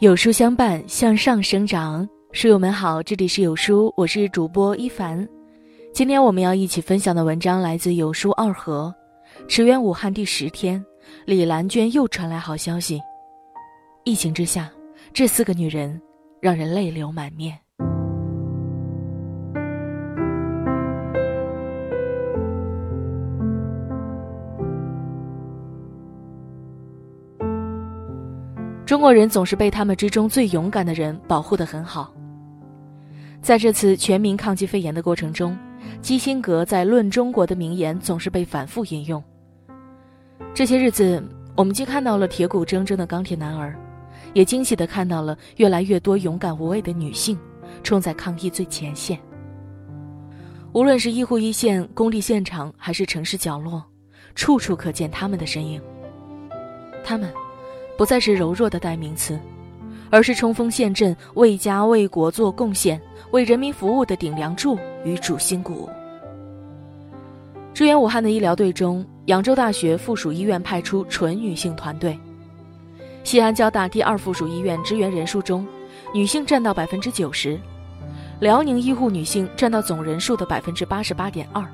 有书相伴，向上生长。书友们好，这里是有书，我是主播一凡。今天我们要一起分享的文章来自有书二河。驰援武汉第十天，李兰娟又传来好消息。疫情之下，这四个女人让人泪流满面。中国人总是被他们之中最勇敢的人保护得很好。在这次全民抗击肺炎的过程中，基辛格在《论中国》的名言总是被反复引用。这些日子，我们既看到了铁骨铮铮的钢铁男儿，也惊喜地看到了越来越多勇敢无畏的女性冲在抗疫最前线。无论是医护一线、工地现场，还是城市角落，处处可见他们的身影。他们。不再是柔弱的代名词，而是冲锋陷阵、为家为国做贡献、为人民服务的顶梁柱与主心骨。支援武汉的医疗队中，扬州大学附属医院派出纯女性团队；西安交大第二附属医院支援人数中，女性占到百分之九十；辽宁医护女性占到总人数的百分之八十八点二。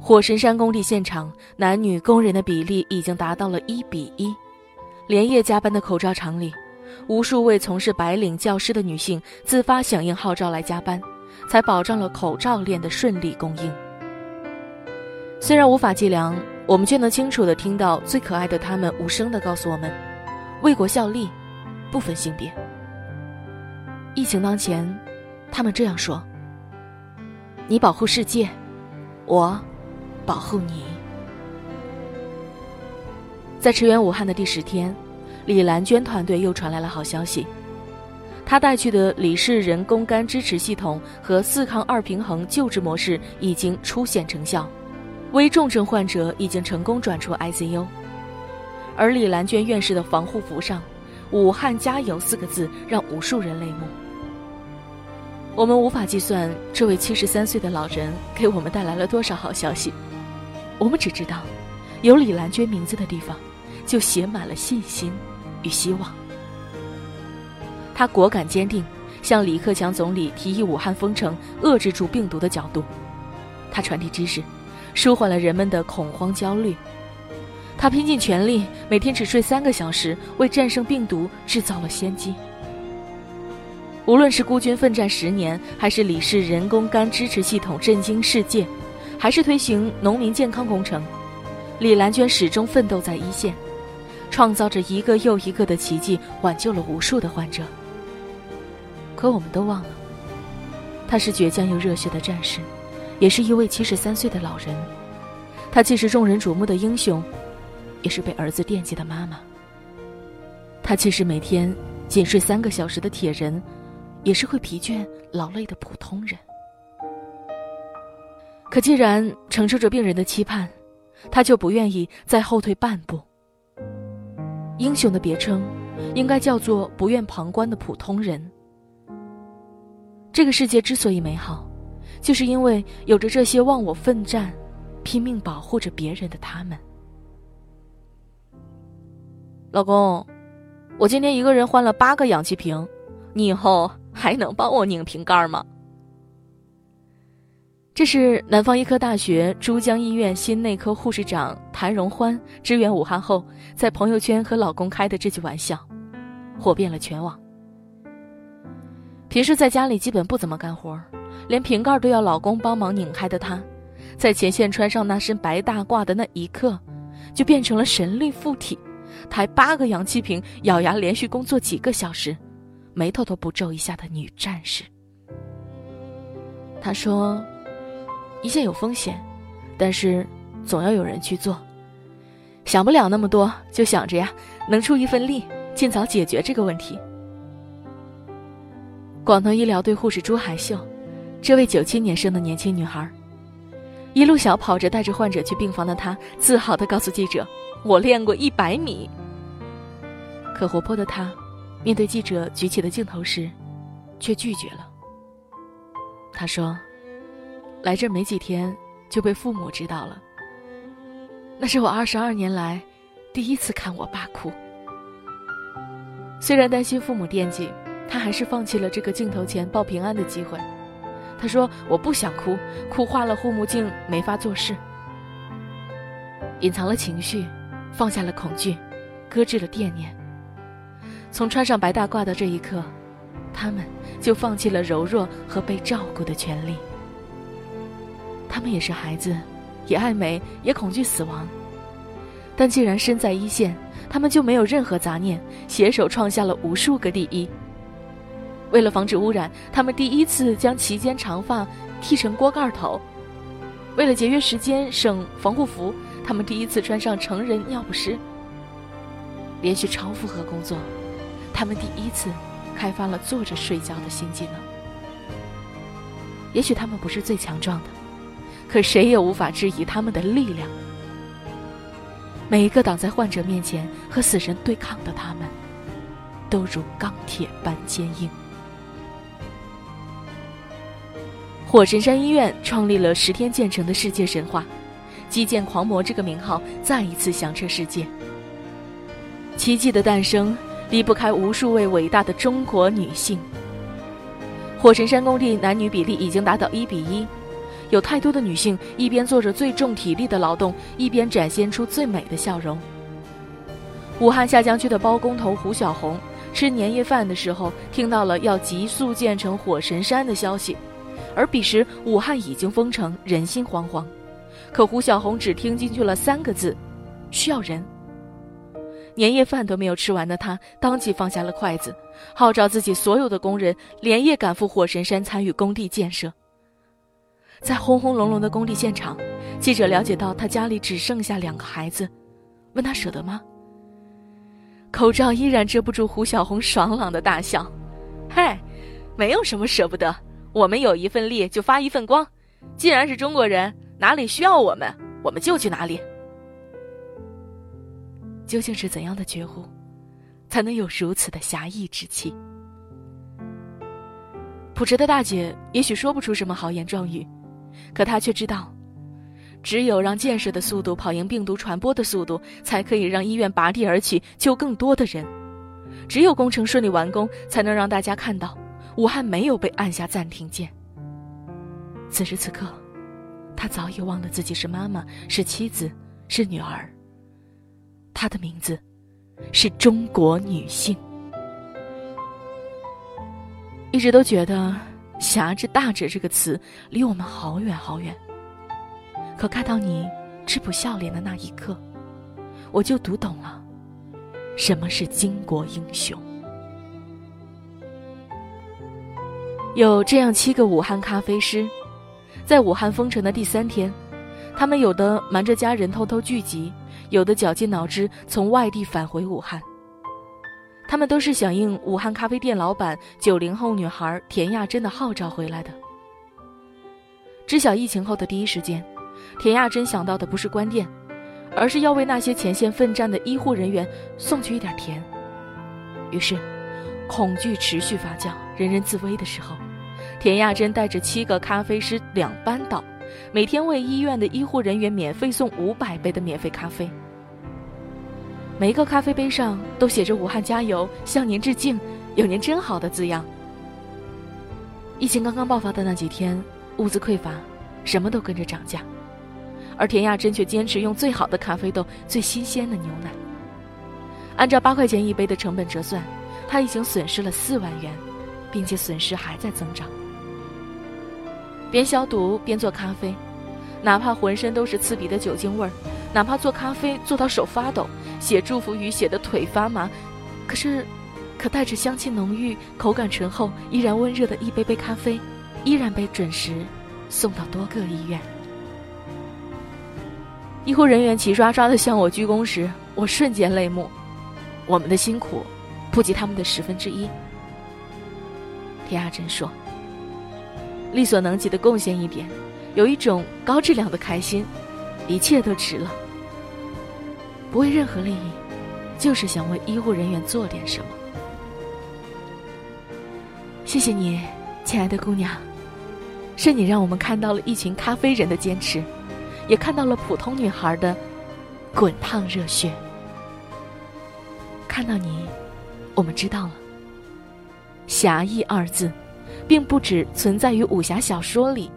火神山工地现场，男女工人的比例已经达到了一比一。连夜加班的口罩厂里，无数位从事白领教师的女性自发响应号召来加班，才保障了口罩链的顺利供应。虽然无法计量，我们却能清楚地听到最可爱的他们无声地告诉我们：为国效力，不分性别。疫情当前，他们这样说：“你保护世界，我保护你。”在驰援武汉的第十天，李兰娟团队又传来了好消息。她带去的李氏人工肝支持系统和四抗二平衡救治模式已经初显成效，危重症患者已经成功转出 ICU。而李兰娟院士的防护服上“武汉加油”四个字让无数人泪目。我们无法计算这位七十三岁的老人给我们带来了多少好消息，我们只知道，有李兰娟名字的地方。就写满了信心与希望。他果敢坚定，向李克强总理提议武汉封城，遏制住病毒的角度。他传递知识，舒缓了人们的恐慌焦虑。他拼尽全力，每天只睡三个小时，为战胜病毒制造了先机。无论是孤军奋战十年，还是李氏人工肝支持系统震惊世界，还是推行农民健康工程，李兰娟始终奋斗在一线。创造着一个又一个的奇迹，挽救了无数的患者。可我们都忘了，他是倔强又热血的战士，也是一位七十三岁的老人。他既是众人瞩目的英雄，也是被儿子惦记的妈妈。他既是每天仅睡三个小时的铁人，也是会疲倦劳累的普通人。可既然承受着病人的期盼，他就不愿意再后退半步。英雄的别称，应该叫做不愿旁观的普通人。这个世界之所以美好，就是因为有着这些忘我奋战、拼命保护着别人的他们。老公，我今天一个人换了八个氧气瓶，你以后还能帮我拧瓶盖吗？这是南方医科大学珠江医院心内科护士长谭荣欢支援武汉后，在朋友圈和老公开的这句玩笑，火遍了全网。平时在家里基本不怎么干活，连瓶盖都要老公帮忙拧开的她，在前线穿上那身白大褂的那一刻，就变成了神力附体，抬八个氧气瓶，咬牙连续工作几个小时，眉头都不皱一下的女战士。她说。一切有风险，但是总要有人去做。想不了那么多，就想着呀，能出一份力，尽早解决这个问题。广东医疗队护士朱海秀，这位九七年生的年轻女孩，一路小跑着带着患者去病房的她，自豪地告诉记者：“我练过一百米。”可活泼的她，面对记者举起的镜头时，却拒绝了。她说。来这没几天，就被父母知道了。那是我二十二年来第一次看我爸哭。虽然担心父母惦记，他还是放弃了这个镜头前报平安的机会。他说：“我不想哭，哭花了护目镜，没法做事。”隐藏了情绪，放下了恐惧，搁置了惦念。从穿上白大褂的这一刻，他们就放弃了柔弱和被照顾的权利。他们也是孩子，也爱美，也恐惧死亡。但既然身在一线，他们就没有任何杂念，携手创下了无数个第一。为了防止污染，他们第一次将齐肩长发剃成锅盖头；为了节约时间省防护服，他们第一次穿上成人尿不湿。连续超负荷工作，他们第一次开发了坐着睡觉的新技能。也许他们不是最强壮的，可谁也无法质疑他们的力量。每一个挡在患者面前和死神对抗的他们，都如钢铁般坚硬。火神山医院创立了十天建成的世界神话，基建狂魔这个名号再一次响彻世界。奇迹的诞生离不开无数位伟大的中国女性。火神山工地男女比例已经达到一比一。有太多的女性一边做着最重体力的劳动，一边展现出最美的笑容。武汉下江区的包工头胡小红吃年夜饭的时候，听到了要急速建成火神山的消息，而彼时武汉已经封城，人心惶惶。可胡小红只听进去了三个字：需要人。年夜饭都没有吃完的他，当即放下了筷子，号召自己所有的工人连夜赶赴火神山参与工地建设。在轰轰隆隆的工地现场，记者了解到他家里只剩下两个孩子，问他舍得吗？口罩依然遮不住胡小红爽朗的大笑。嗨，没有什么舍不得，我们有一份力就发一份光。既然是中国人，哪里需要我们，我们就去哪里。究竟是怎样的觉悟，才能有如此的侠义之气？朴实的大姐也许说不出什么豪言壮语。可他却知道，只有让建设的速度跑赢病毒传播的速度，才可以让医院拔地而起，救更多的人。只有工程顺利完工，才能让大家看到，武汉没有被按下暂停键。此时此刻，他早已忘了自己是妈妈，是妻子，是女儿。她的名字，是中国女性。一直都觉得。侠之大者这个词离我们好远好远。可看到你质朴笑脸的那一刻，我就读懂了什么是巾帼英雄。有这样七个武汉咖啡师，在武汉封城的第三天，他们有的瞒着家人偷偷聚集，有的绞尽脑汁从外地返回武汉。他们都是响应武汉咖啡店老板九零后女孩田亚珍的号召回来的。知晓疫情后的第一时间，田亚珍想到的不是关店，而是要为那些前线奋战的医护人员送去一点甜。于是，恐惧持续发酵，人人自危的时候，田亚珍带着七个咖啡师两班倒，每天为医院的医护人员免费送五百杯的免费咖啡。每一个咖啡杯上都写着“武汉加油，向您致敬，有您真好”的字样。疫情刚刚爆发的那几天，物资匮乏，什么都跟着涨价，而田亚珍却坚持用最好的咖啡豆、最新鲜的牛奶。按照八块钱一杯的成本折算，他已经损失了四万元，并且损失还在增长。边消毒边做咖啡，哪怕浑身都是刺鼻的酒精味儿，哪怕做咖啡做到手发抖。写祝福语写的腿发麻，可是，可带着香气浓郁、口感醇厚、依然温热的一杯杯咖啡，依然被准时送到多个医院。医护人员齐刷刷的向我鞠躬时，我瞬间泪目。我们的辛苦，不及他们的十分之一。田亚珍说：“力所能及的贡献一点，有一种高质量的开心，一切都值了。”不为任何利益，就是想为医护人员做点什么。谢谢你，亲爱的姑娘，是你让我们看到了一群咖啡人的坚持，也看到了普通女孩的滚烫热血。看到你，我们知道了，侠义二字，并不只存在于武侠小说里，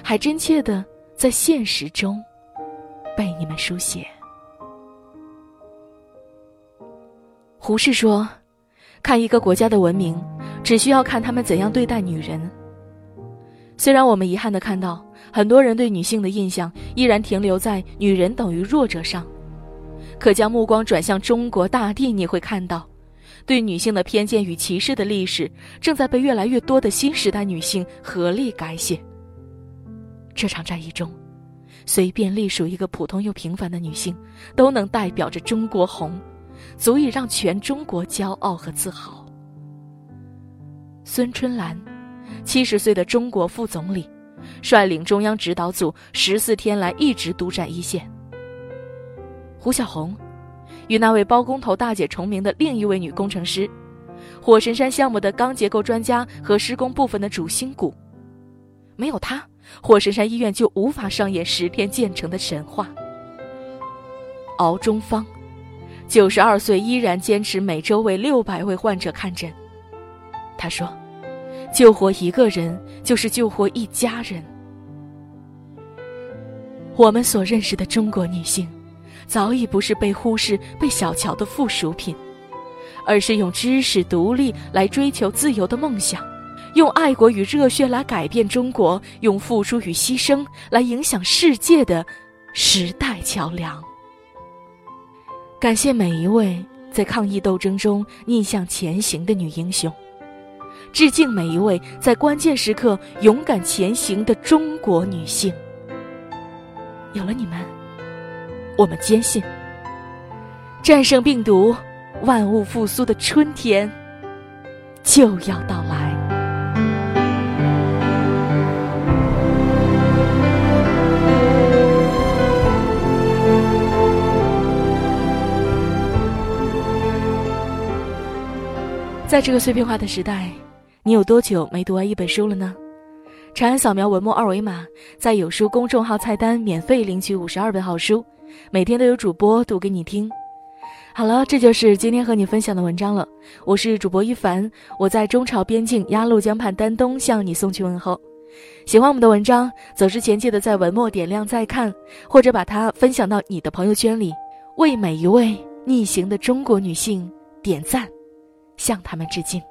还真切的在现实中被你们书写。胡适说：“看一个国家的文明，只需要看他们怎样对待女人。”虽然我们遗憾的看到，很多人对女性的印象依然停留在女人等于弱者上，可将目光转向中国大地，你会看到。对女性的偏见与歧视的历史，正在被越来越多的新时代女性合力改写。这场战役中，随便隶属一个普通又平凡的女性，都能代表着中国红，足以让全中国骄傲和自豪。孙春兰，七十岁的中国副总理，率领中央指导组十四天来一直督战一线。胡晓红。与那位包工头大姐重名的另一位女工程师，火神山项目的钢结构专家和施工部分的主心骨，没有她，火神山医院就无法上演十天建成的神话。敖中方，九十二岁依然坚持每周为六百位患者看诊。他说：“救活一个人，就是救活一家人。”我们所认识的中国女性。早已不是被忽视、被小瞧的附属品，而是用知识独立来追求自由的梦想，用爱国与热血来改变中国，用付出与牺牲来影响世界的时代桥梁。感谢每一位在抗疫斗争中逆向前行的女英雄，致敬每一位在关键时刻勇敢前行的中国女性。有了你们。我们坚信，战胜病毒、万物复苏的春天就要到来。在这个碎片化的时代，你有多久没读完一本书了呢？长按扫描文末二维码，在有书公众号菜单免费领取五十二本好书。每天都有主播读给你听。好了，这就是今天和你分享的文章了。我是主播一凡，我在中朝边境鸭绿江畔丹东向你送去问候。喜欢我们的文章，走之前记得在文末点亮再看，或者把它分享到你的朋友圈里，为每一位逆行的中国女性点赞，向他们致敬。